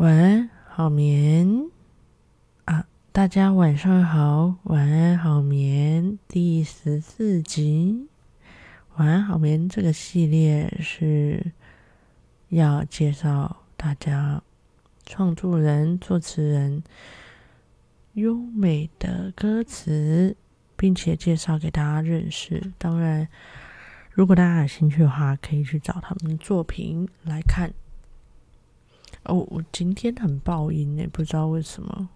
晚安，好眠啊！大家晚上好，晚安，好眠第十四集。晚安，好眠这个系列是要介绍大家创作人、作词人优美的歌词，并且介绍给大家认识。当然，如果大家有兴趣的话，可以去找他们的作品来看。哦，我今天很爆音诶，不知道为什么。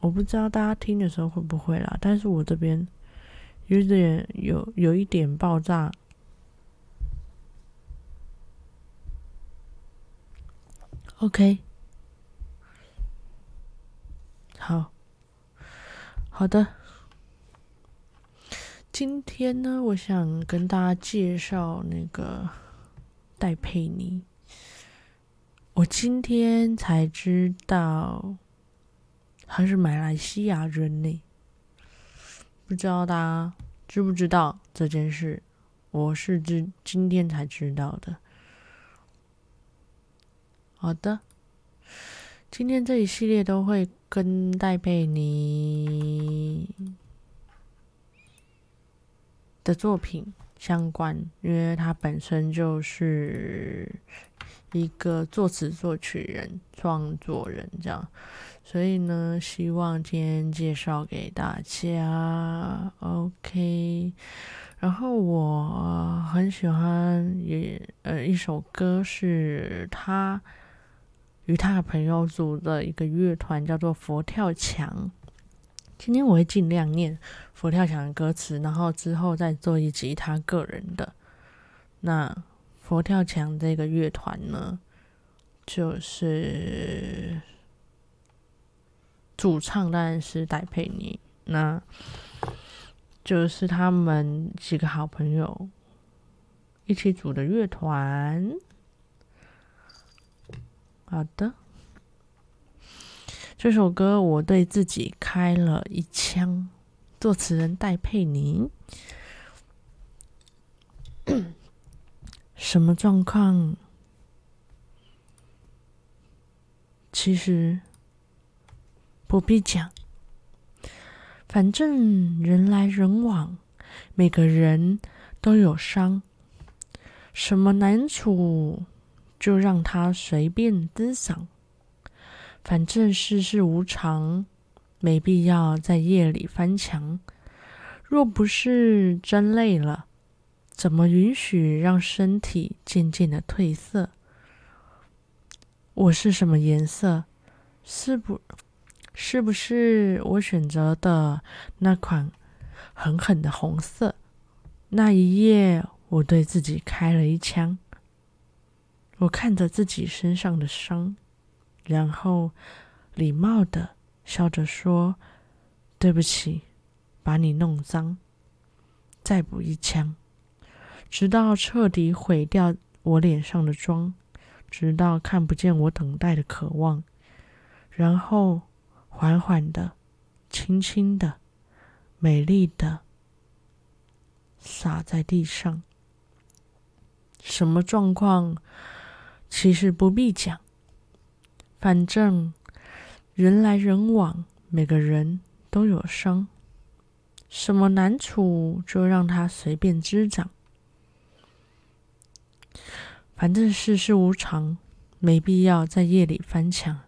我不知道大家听的时候会不会啦，但是我这边。有点有有一点爆炸。OK，好，好的。今天呢，我想跟大家介绍那个戴佩妮。我今天才知道，他是马来西亚人呢。不知道大家知不知道这件事？我是今今天才知道的。好的，今天这一系列都会跟戴佩妮的作品相关，因为他本身就是一个作词作曲人、创作人，这样。所以呢，希望今天介绍给大家，OK。然后我很喜欢也呃一首歌，是他与他的朋友组的一个乐团，叫做佛跳墙。今天我会尽量念佛跳墙的歌词，然后之后再做一集他个人的。那佛跳墙这个乐团呢，就是。主唱当然是戴佩妮，那就是他们几个好朋友一起组的乐团。好的，这首歌我对自己开了一枪，作词人戴佩妮。什么状况？其实。不必讲，反正人来人往，每个人都有伤。什么难处，就让它随便滋长。反正世事无常，没必要在夜里翻墙。若不是真累了，怎么允许让身体渐渐的褪色？我是什么颜色？是不？是不是我选择的那款狠狠的红色？那一夜，我对自己开了一枪。我看着自己身上的伤，然后礼貌的笑着说：“对不起，把你弄脏。”再补一枪，直到彻底毁掉我脸上的妆，直到看不见我等待的渴望，然后。缓缓的、轻轻的、美丽的洒在地上。什么状况？其实不必讲，反正人来人往，每个人都有伤。什么难处，就让它随便滋长。反正世事无常，没必要在夜里翻墙。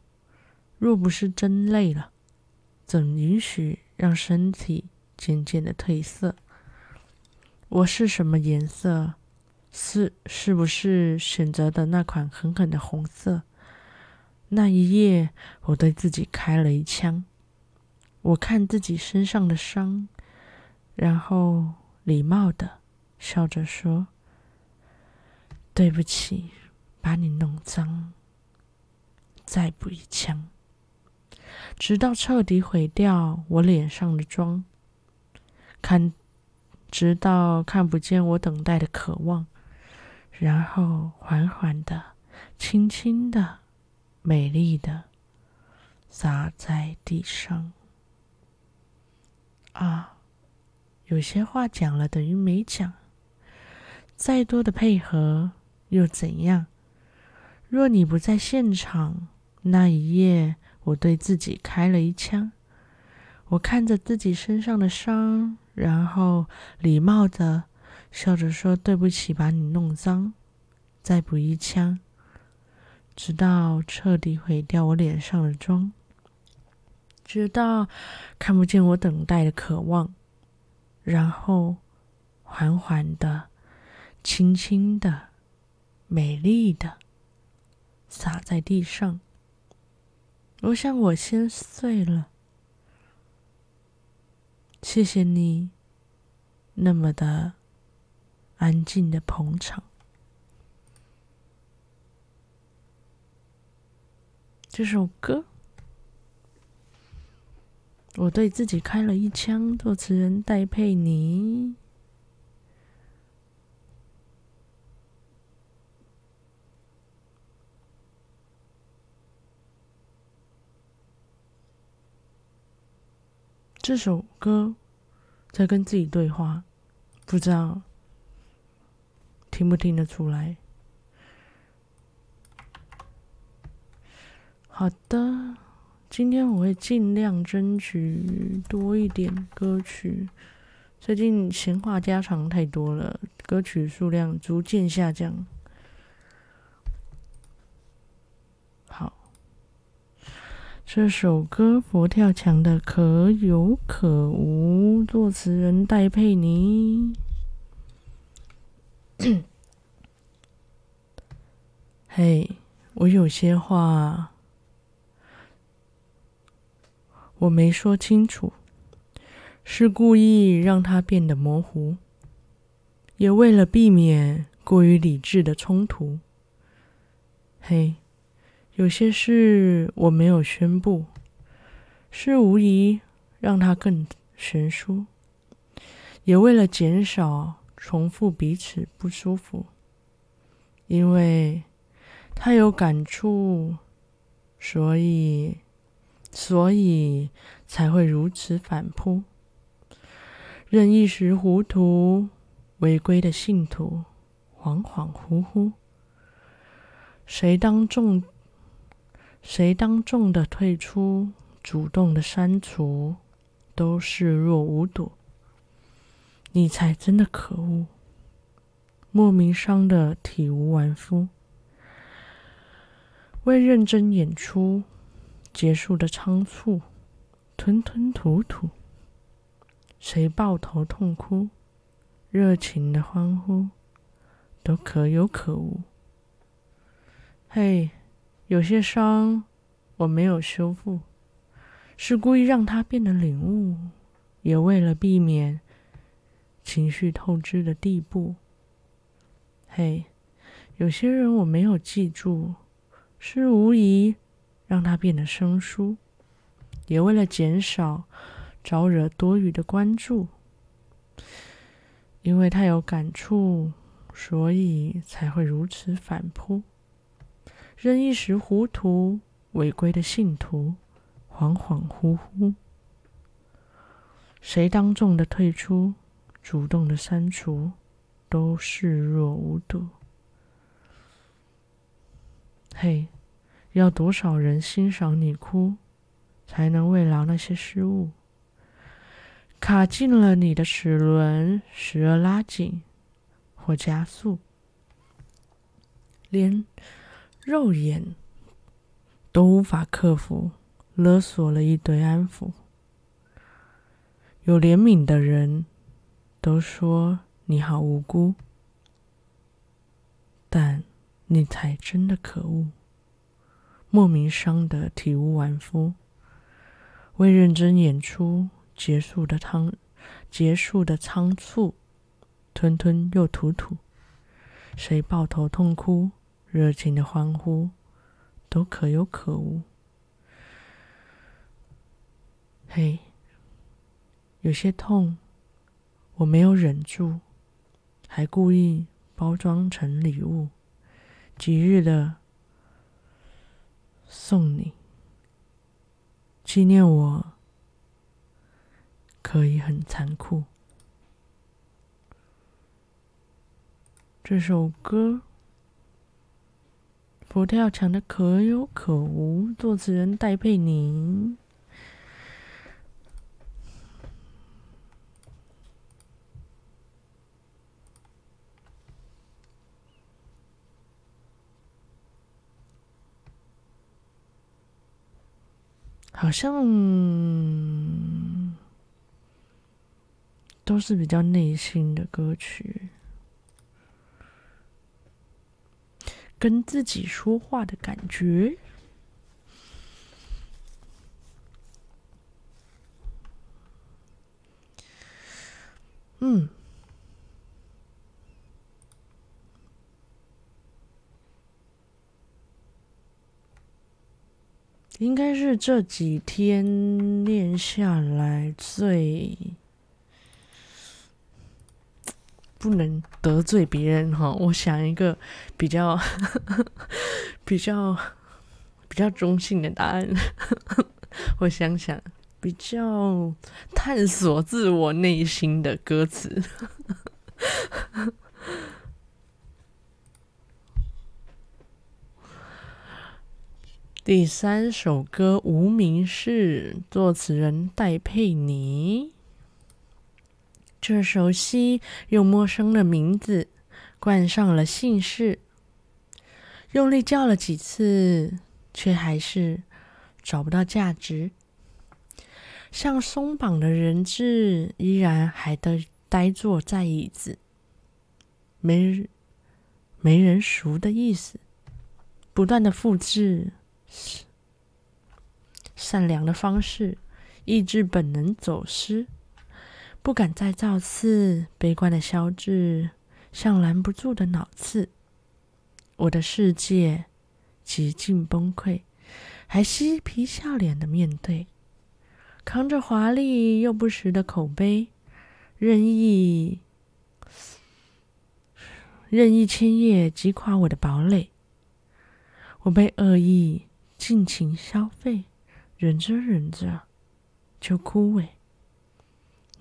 若不是真累了，怎允许让身体渐渐的褪色？我是什么颜色？是是不是选择的那款狠狠的红色？那一夜，我对自己开了一枪。我看自己身上的伤，然后礼貌的笑着说：“对不起，把你弄脏。”再补一枪。直到彻底毁掉我脸上的妆，看，直到看不见我等待的渴望，然后缓缓的、轻轻的、美丽的洒在地上。啊，有些话讲了等于没讲，再多的配合又怎样？若你不在现场，那一夜，我对自己开了一枪。我看着自己身上的伤，然后礼貌的笑着说：“对不起，把你弄脏。”再补一枪，直到彻底毁掉我脸上的妆，直到看不见我等待的渴望，然后缓缓的、轻轻的、美丽的洒在地上。我想我先碎了。谢谢你，那么的安静的捧场。这首歌，我对自己开了一枪。作词人戴佩妮。这首歌在跟自己对话，不知道听不听得出来。好的，今天我会尽量争取多一点歌曲。最近闲话家常太多了，歌曲数量逐渐下降。这首歌佛跳墙的可有可无，作词人戴佩妮。嘿，hey, 我有些话我没说清楚，是故意让它变得模糊，也为了避免过于理智的冲突。嘿。有些事我没有宣布，是无疑让它更悬殊，也为了减少重复彼此不舒服，因为他有感触，所以所以才会如此反扑，任一时糊涂，违规的信徒，恍恍惚惚，谁当众？谁当众的退出，主动的删除，都视若无睹。你才真的可恶，莫名伤的体无完肤，为认真演出结束的仓促，吞吞吐吐。谁抱头痛哭，热情的欢呼，都可有可无。嘿。有些伤我没有修复，是故意让它变得领悟，也为了避免情绪透支的地步。嘿，有些人我没有记住，是无疑让它变得生疏，也为了减少招惹多余的关注，因为他有感触，所以才会如此反扑。任一时糊涂，违规的信徒，恍恍惚惚。谁当众的退出，主动的删除，都视若无睹。嘿，要多少人欣赏你哭，才能慰劳那些失误？卡进了你的齿轮，时而拉紧，或加速，连。肉眼都无法克服，勒索了一堆安抚。有怜悯的人都说你好无辜，但你才真的可恶，莫名伤得体无完肤，为认真演出结束的仓结束的仓促，吞吞又吐吐，谁抱头痛哭？热情的欢呼，都可有可无。嘿，有些痛，我没有忍住，还故意包装成礼物，吉日的送你，纪念我可以很残酷。这首歌。佛跳墙的可有可无，作词人戴佩妮。好像都是比较内心的歌曲，跟自己说话的感觉。嗯。应该是这几天练下来最不能得罪别人哈。我想一个比较 比较比较中性的答案，我想想，比较探索自我内心的歌词。第三首歌《无名氏》，作词人戴佩妮。这熟悉又陌生的名字，冠上了姓氏，用力叫了几次，却还是找不到价值。像松绑的人质，依然还得呆坐在椅子，没没人熟的意思，不断的复制。善良的方式，抑制本能走失，不敢再造次，悲观的消滞，像拦不住的脑刺。我的世界几近崩溃，还嬉皮笑脸的面对，扛着华丽又不实的口碑，任意任意千叶击垮我的堡垒。我被恶意。尽情消费，忍着忍着就枯萎。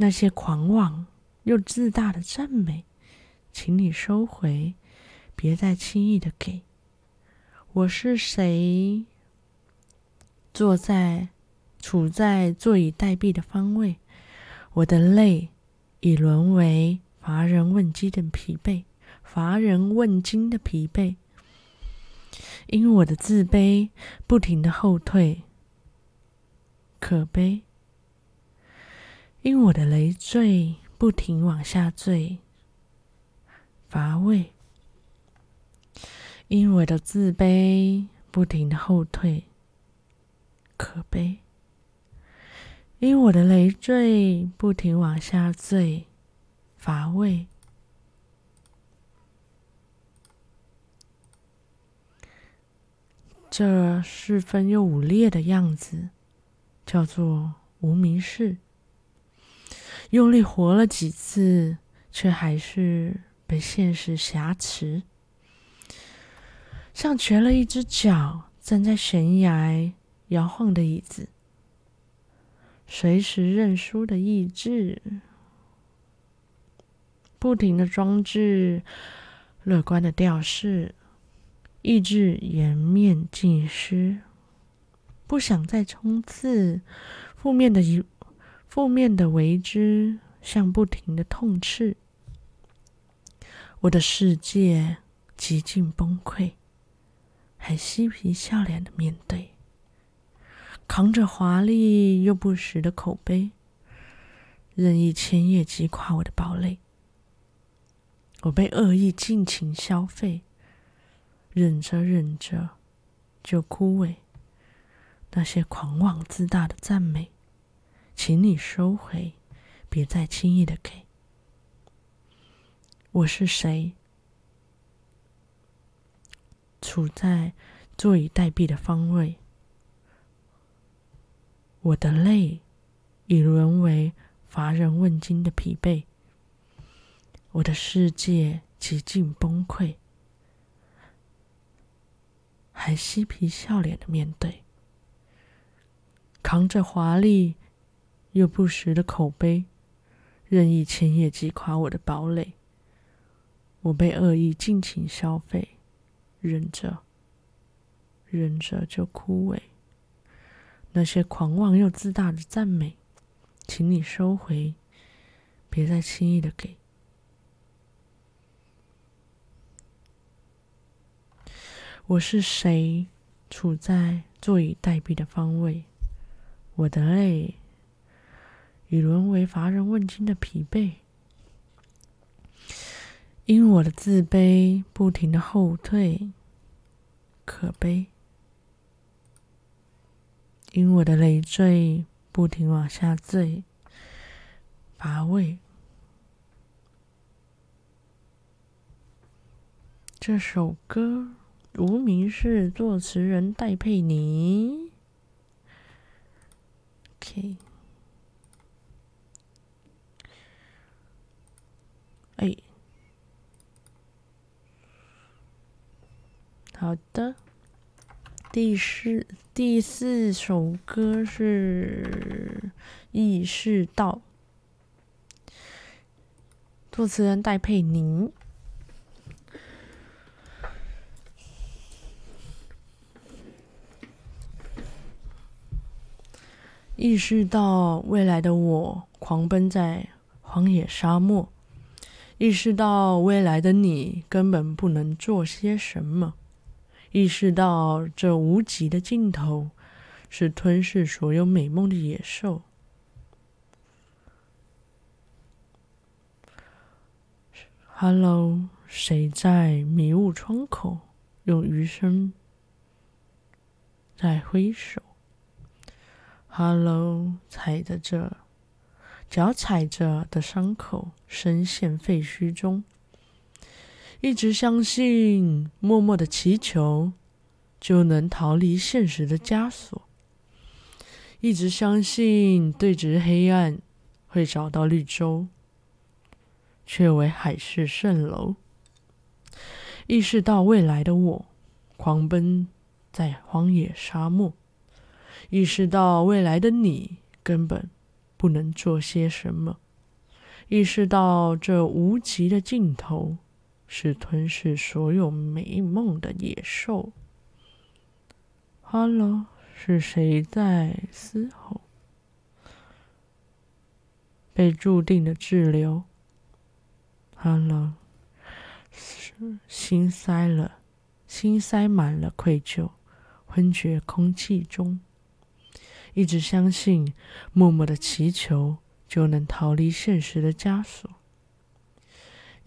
那些狂妄又自大的赞美，请你收回，别再轻易的给。我是谁？坐在处在坐以待毙的方位，我的泪已沦为乏人问津的疲惫，乏人问津的疲惫。因我的自卑不停的后退，可悲；因我的累赘不停往下坠，乏味；因我的自卑不停的后退，可悲；因我的累赘不停往下坠，乏味。这四分又五裂的样子，叫做无名氏。用力活了几次，却还是被现实挟持，像瘸了一只脚站在悬崖摇晃的椅子，随时认输的意志，不停的装置乐观的调式。意志颜面尽失，不想再冲刺，负面的一负面的为之，像不停的痛斥。我的世界几近崩溃，还嬉皮笑脸的面对，扛着华丽又不实的口碑，任意千叶击垮我的堡垒。我被恶意尽情消费。忍着忍着，就枯萎。那些狂妄自大的赞美，请你收回，别再轻易的给。我是谁？处在坐以待毙的方位。我的泪已沦为乏人问津的疲惫。我的世界几近崩溃。还嬉皮笑脸的面对，扛着华丽又不实的口碑，任意千叶击垮我的堡垒。我被恶意尽情消费，忍着忍着就枯萎。那些狂妄又自大的赞美，请你收回，别再轻易的给。我是谁？处在坐以待毙的方位，我的泪已沦为乏人问津的疲惫，因我的自卑不停的后退，可悲；因我的累赘不停往下坠，乏味。这首歌。无名氏作词人戴佩妮。OK，哎，好的。第四第四首歌是《意识到》，作词人戴佩妮。意识到未来的我狂奔在荒野沙漠，意识到未来的你根本不能做些什么，意识到这无极的尽头是吞噬所有美梦的野兽。Hello，谁在迷雾窗口用余生在挥手？哈喽，踩着这脚踩着的伤口，深陷废墟中。一直相信，默默的祈求，就能逃离现实的枷锁。一直相信，对峙黑暗会找到绿洲，却为海市蜃楼。意识到未来的我，狂奔在荒野沙漠。意识到未来的你根本不能做些什么，意识到这无极的尽头是吞噬所有美梦的野兽。Hello，是谁在嘶吼？被注定的滞留。Hello，是心塞了，心塞满了愧疚，昏厥空气中。一直相信，默默的祈求就能逃离现实的枷锁。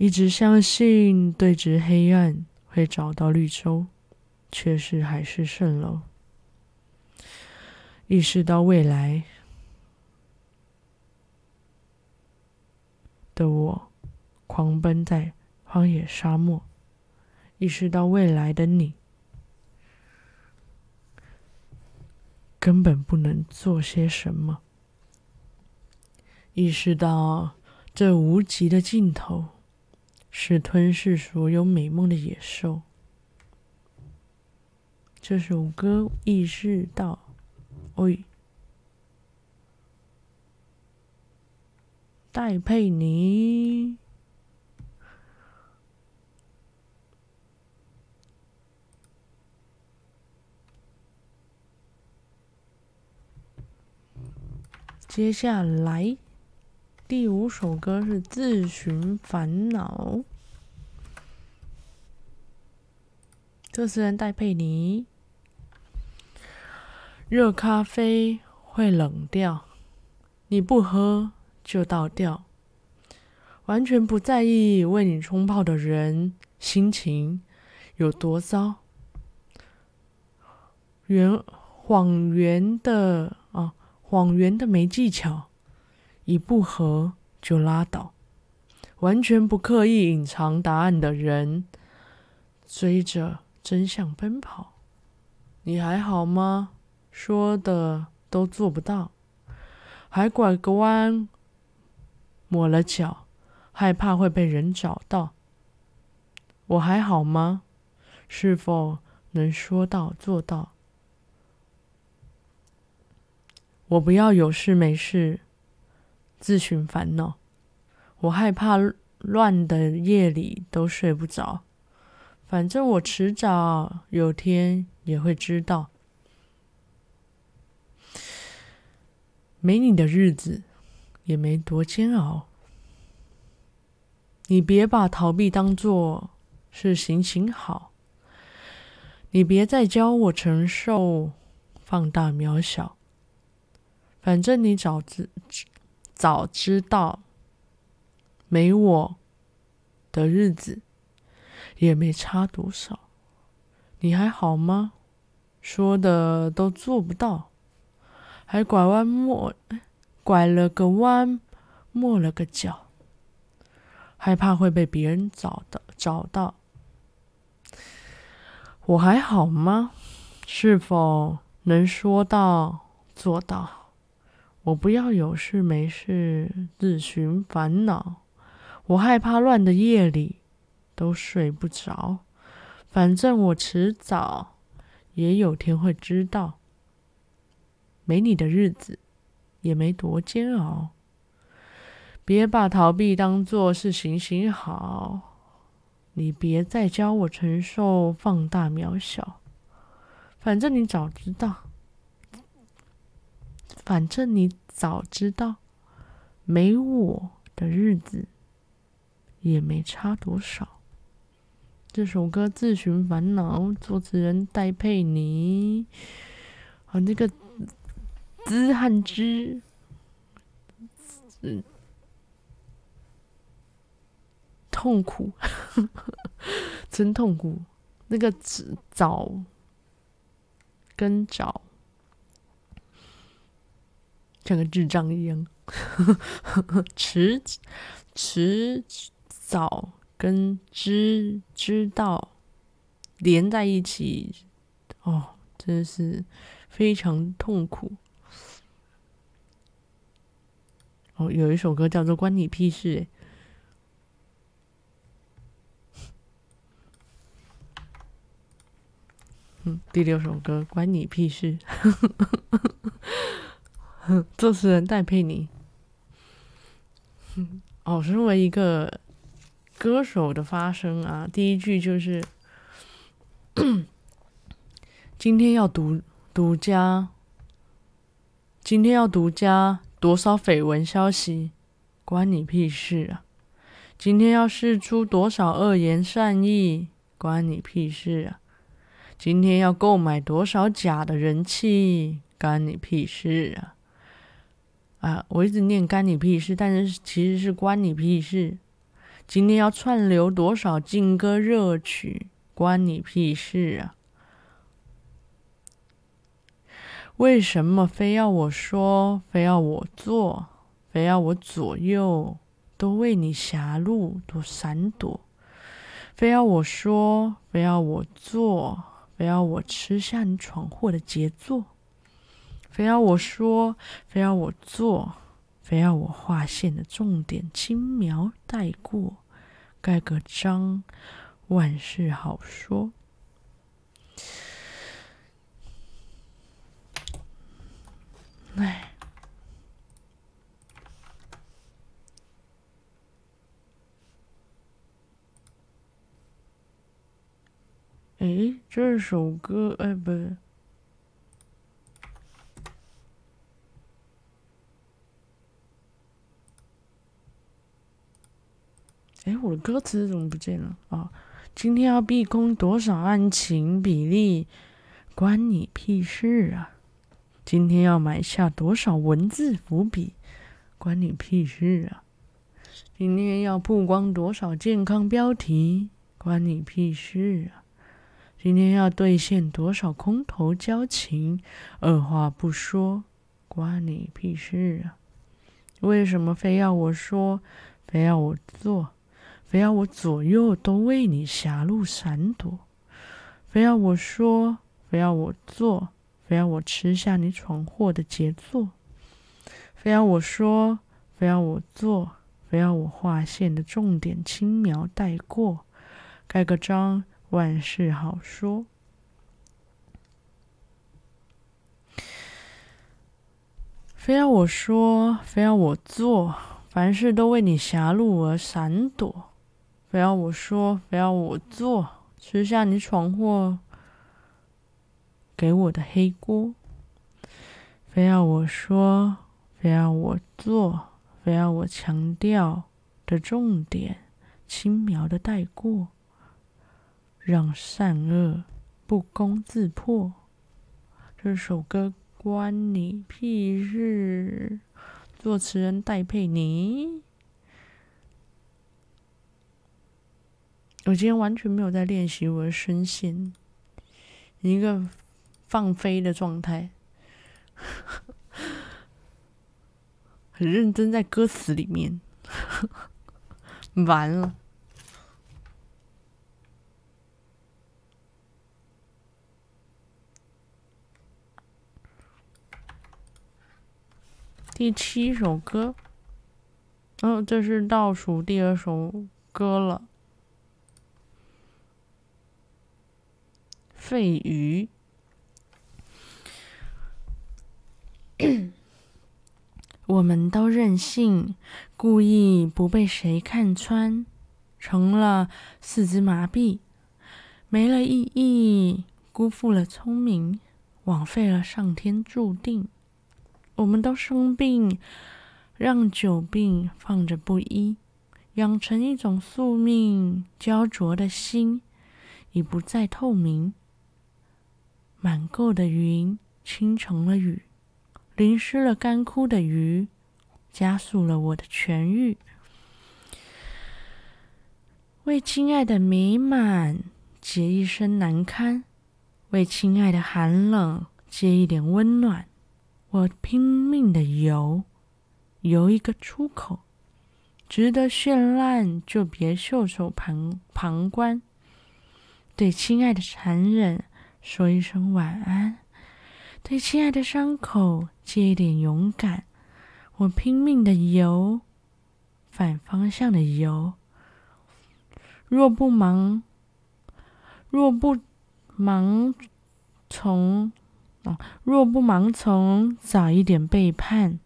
一直相信，对峙黑暗会找到绿洲，却是海市蜃楼。意识到未来的我，狂奔在荒野沙漠。意识到未来的你。根本不能做些什么。意识到这无极的尽头是吞噬所有美梦的野兽。这首歌意识到，喂，戴佩妮。接下来，第五首歌是《自寻烦恼》，作词人戴佩妮。热咖啡会冷掉，你不喝就倒掉，完全不在意为你冲泡的人心情有多糟。圆谎圆的啊。谎言的没技巧，一不合就拉倒，完全不刻意隐藏答案的人，追着真相奔跑。你还好吗？说的都做不到，还拐个弯，抹了脚，害怕会被人找到。我还好吗？是否能说到做到？我不要有事没事自寻烦恼，我害怕乱的夜里都睡不着，反正我迟早有天也会知道，没你的日子也没多煎熬。你别把逃避当做是行行好，你别再教我承受放大渺小。反正你早知早知道，没我的日子也没差多少。你还好吗？说的都做不到，还拐弯抹，拐了个弯，抹了个角。害怕会被别人找到，找到。我还好吗？是否能说到做到？我不要有事没事自寻烦恼。我害怕乱的夜里都睡不着。反正我迟早也有天会知道，没你的日子也没多煎熬。别把逃避当作是行行好，你别再教我承受放大渺小。反正你早知道，反正你早知道，没我的日子也没差多少。这首歌自寻烦恼，作词人戴佩妮，啊，那个兹汉之，嗯。痛苦，真痛苦。那个早跟早，像个智障一样。迟迟早跟知知道连在一起，哦，真的是非常痛苦。哦，有一首歌叫做《关你屁事》。嗯，第六首歌关你屁事。作词人戴佩妮。哦，身为一个歌手的发声啊，第一句就是：今天要独独家，今天要独家多少绯闻消息，关你屁事啊！今天要试出多少恶言善意，关你屁事啊！今天要购买多少假的人气，干你屁事啊！啊，我一直念干你屁事，但是其实是关你屁事。今天要串流多少劲歌热曲，关你屁事啊！为什么非要我说，非要我做，非要我左右都为你狭路多闪躲？非要我说，非要我做。非要我吃下你闯祸的杰作，非要我说，非要我做，非要我划线的重点轻描带过，盖个章，万事好说。哎。诶，这首歌，哎，不是。哎，我的歌词怎么不见了啊？哦，今天要逼空多少案情比例，关你屁事啊！今天要埋下多少文字伏笔，关你屁事啊！今天要曝光多少健康标题，关你屁事啊！今天要兑现多少空头交情，二话不说，关你屁事啊！为什么非要我说，非要我做，非要我左右都为你狭路闪躲？非要我说，非要我做，非要我吃下你闯祸的杰作？非要我说，非要我做，非要我划线的重点轻描带过，盖个章。万事好说，非要我说，非要我做，凡事都为你狭路而闪躲；非要我说，非要我做，吃下你闯祸给我的黑锅，非要我说，非要我做，非要我强调的重点，轻描的带过，让善恶不攻自破。这首歌关你屁事？作词人戴佩妮。我今天完全没有在练习我的声线，一个放飞的状态，很认真在歌词里面，完了。第七首歌，哦，这是倒数第二首歌了。废鱼，我们都任性，故意不被谁看穿，成了四肢麻痹，没了意义，辜负了聪明，枉费了上天注定。我们都生病，让久病放着不医，养成一种宿命，焦灼的心已不再透明。满够的云倾成了雨，淋湿了干枯的鱼，加速了我的痊愈。为亲爱的美满结一身难堪，为亲爱的寒冷结一点温暖。我拼命的游，游一个出口，值得绚烂就别袖手旁旁观。对亲爱的残忍说一声晚安，对亲爱的伤口借一点勇敢。我拼命的游，反方向的游。若不盲，若不盲从。哦，若不盲从，早一点背叛，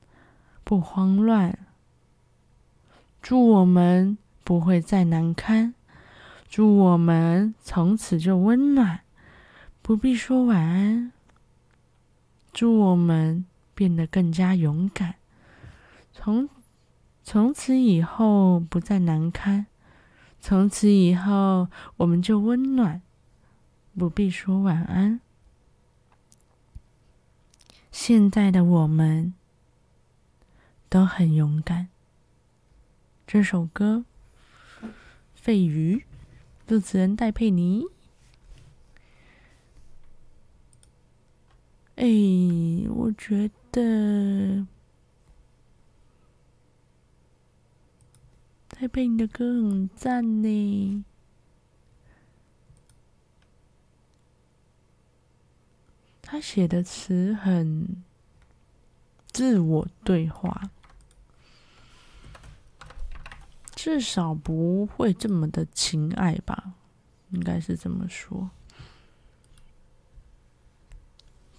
不慌乱。祝我们不会再难堪，祝我们从此就温暖，不必说晚安。祝我们变得更加勇敢，从从此以后不再难堪，从此以后我们就温暖，不必说晚安。现在的我们都很勇敢。这首歌《费鱼》，作词人戴佩妮。哎，我觉得戴佩妮的歌很赞呢。他写的词很自我对话，至少不会这么的情爱吧？应该是这么说。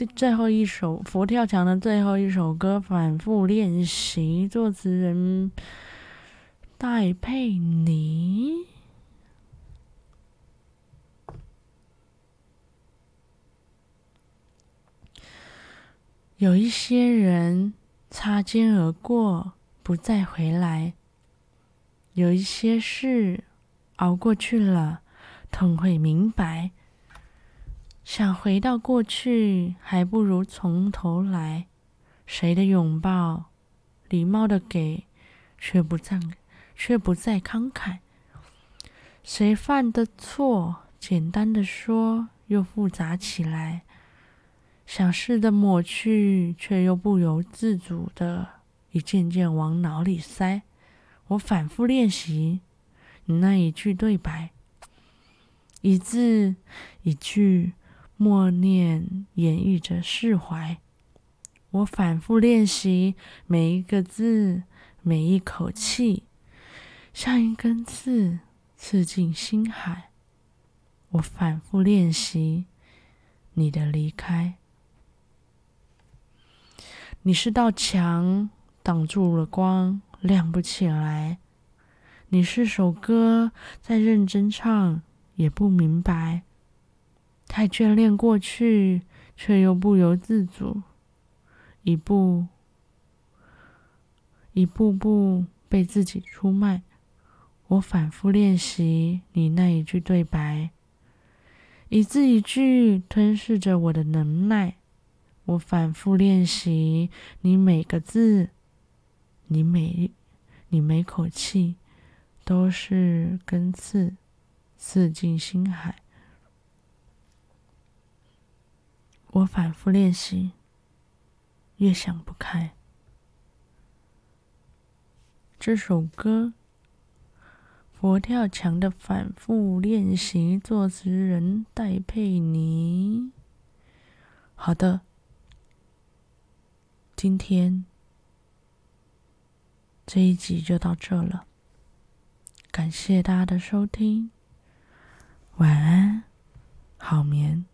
最后一首佛跳墙的最后一首歌，反复练习，作词人戴佩妮。有一些人擦肩而过，不再回来；有一些事熬过去了，痛会明白。想回到过去，还不如从头来。谁的拥抱，礼貌的给，却不再，却不再慷慨。谁犯的错，简单的说，又复杂起来。想试着抹去，却又不由自主的一件件往脑里塞。我反复练习你那一句对白，一字一句默念演绎着释怀。我反复练习每一个字，每一口气，像一根刺刺进心海。我反复练习你的离开。你是道墙，挡住了光，亮不起来。你是首歌，在认真唱，也不明白，太眷恋过去，却又不由自主，一步一步步被自己出卖。我反复练习你那一句对白，一字一句吞噬着我的能耐。我反复练习你每个字，你每你每口气。都是根刺，刺进心海。我反复练习，越想不开。这首歌，佛跳墙的反复练习，作词人戴佩妮。好的，今天这一集就到这了。感谢大家的收听，晚安，好眠。